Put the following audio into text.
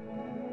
you